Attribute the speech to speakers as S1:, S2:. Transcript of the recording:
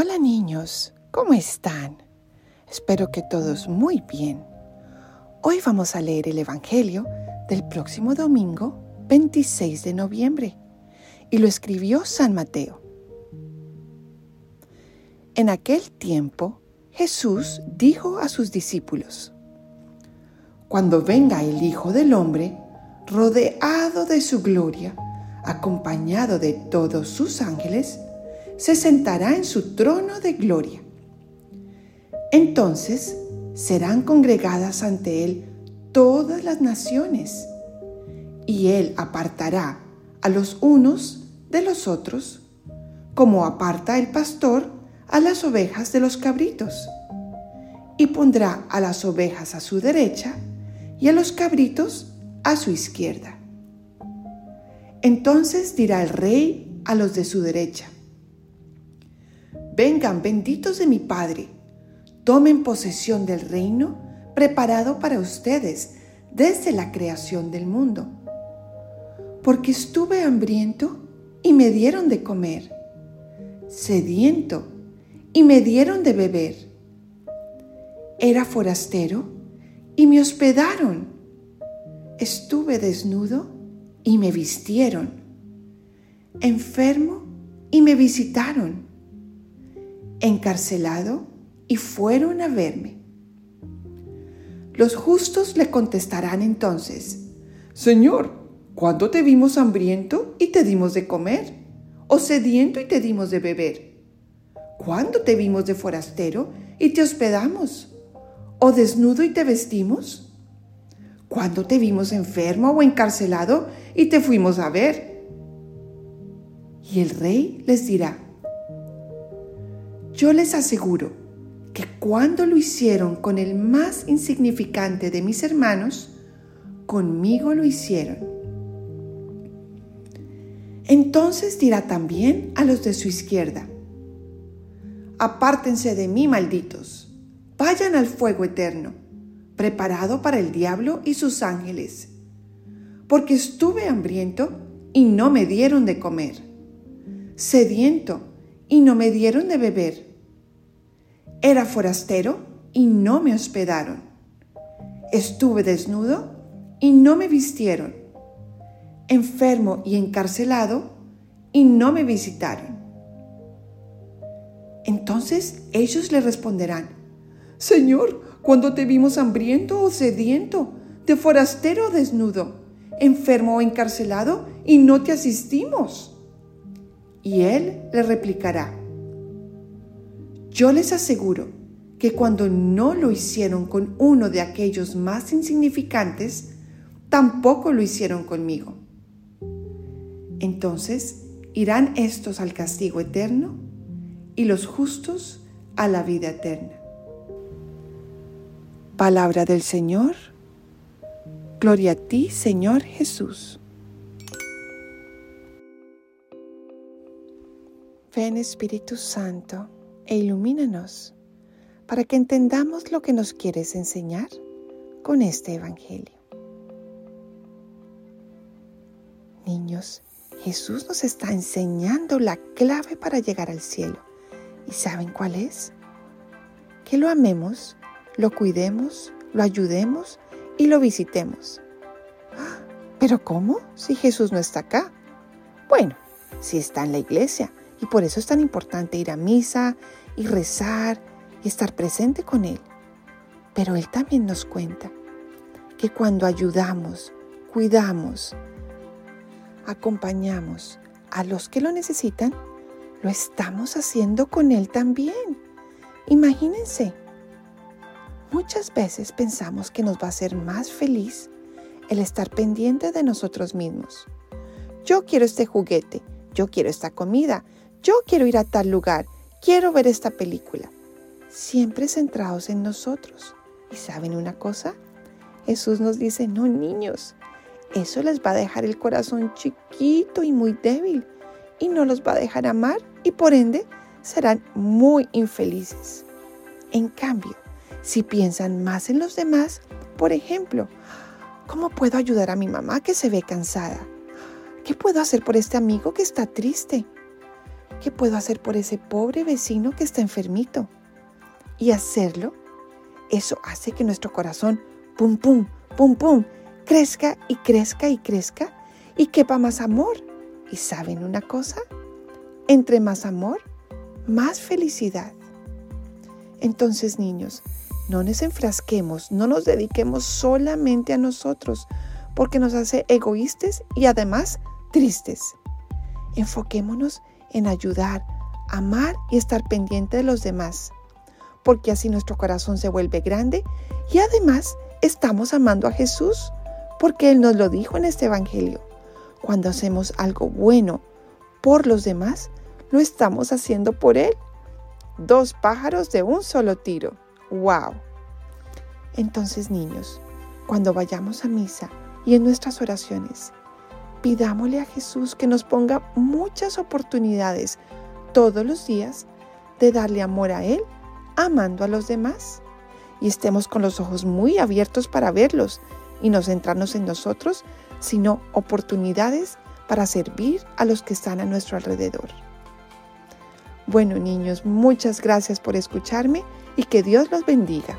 S1: Hola niños, ¿cómo están? Espero que todos muy bien. Hoy vamos a leer el Evangelio del próximo domingo 26 de noviembre y lo escribió San Mateo. En aquel tiempo Jesús dijo a sus discípulos, Cuando venga el Hijo del Hombre, rodeado de su gloria, acompañado de todos sus ángeles, se sentará en su trono de gloria. Entonces serán congregadas ante él todas las naciones, y él apartará a los unos de los otros, como aparta el pastor a las ovejas de los cabritos, y pondrá a las ovejas a su derecha y a los cabritos a su izquierda. Entonces dirá el rey a los de su derecha, Vengan benditos de mi Padre, tomen posesión del reino preparado para ustedes desde la creación del mundo. Porque estuve hambriento y me dieron de comer, sediento y me dieron de beber. Era forastero y me hospedaron. Estuve desnudo y me vistieron. Enfermo y me visitaron encarcelado y fueron a verme. Los justos le contestarán entonces, Señor, ¿cuándo te vimos hambriento y te dimos de comer? ¿O sediento y te dimos de beber? ¿Cuándo te vimos de forastero y te hospedamos? ¿O desnudo y te vestimos? ¿Cuándo te vimos enfermo o encarcelado y te fuimos a ver? Y el rey les dirá, yo les aseguro que cuando lo hicieron con el más insignificante de mis hermanos, conmigo lo hicieron. Entonces dirá también a los de su izquierda, apártense de mí, malditos, vayan al fuego eterno, preparado para el diablo y sus ángeles, porque estuve hambriento y no me dieron de comer, sediento y no me dieron de beber era forastero y no me hospedaron. Estuve desnudo y no me vistieron. Enfermo y encarcelado y no me visitaron. Entonces ellos le responderán, Señor, cuando te vimos hambriento o sediento, de forastero o desnudo, enfermo o encarcelado, y no te asistimos. Y él le replicará, yo les aseguro que cuando no lo hicieron con uno de aquellos más insignificantes, tampoco lo hicieron conmigo. Entonces irán estos al castigo eterno y los justos a la vida eterna. Palabra del Señor. Gloria a ti, Señor Jesús. Ven Espíritu Santo e ilumínanos para que entendamos lo que nos quieres enseñar con este Evangelio. Niños, Jesús nos está enseñando la clave para llegar al cielo. ¿Y saben cuál es? Que lo amemos, lo cuidemos, lo ayudemos y lo visitemos. ¿Pero cómo? Si Jesús no está acá. Bueno, si está en la iglesia y por eso es tan importante ir a misa y rezar y estar presente con Él. Pero Él también nos cuenta que cuando ayudamos, cuidamos, acompañamos a los que lo necesitan, lo estamos haciendo con Él también. Imagínense, muchas veces pensamos que nos va a hacer más feliz el estar pendiente de nosotros mismos. Yo quiero este juguete, yo quiero esta comida, yo quiero ir a tal lugar, quiero ver esta película. Siempre centrados en nosotros. ¿Y saben una cosa? Jesús nos dice, no niños, eso les va a dejar el corazón chiquito y muy débil y no los va a dejar amar y por ende serán muy infelices. En cambio, si piensan más en los demás, por ejemplo, ¿cómo puedo ayudar a mi mamá que se ve cansada? ¿Qué puedo hacer por este amigo que está triste? ¿Qué puedo hacer por ese pobre vecino que está enfermito? Y hacerlo, eso hace que nuestro corazón, pum, pum, pum, pum, crezca y crezca y crezca y quepa más amor. ¿Y saben una cosa? Entre más amor, más felicidad. Entonces, niños, no nos enfrasquemos, no nos dediquemos solamente a nosotros, porque nos hace egoístas y además tristes. Enfoquémonos en ayudar, amar y estar pendiente de los demás, porque así nuestro corazón se vuelve grande y además estamos amando a Jesús, porque Él nos lo dijo en este Evangelio. Cuando hacemos algo bueno por los demás, lo estamos haciendo por Él. Dos pájaros de un solo tiro. ¡Wow! Entonces, niños, cuando vayamos a misa y en nuestras oraciones, pidámosle a Jesús que nos ponga muchas oportunidades todos los días de darle amor a Él, amando a los demás. Y estemos con los ojos muy abiertos para verlos y no centrarnos en nosotros, sino oportunidades para servir a los que están a nuestro alrededor. Bueno niños, muchas gracias por escucharme y que Dios los bendiga.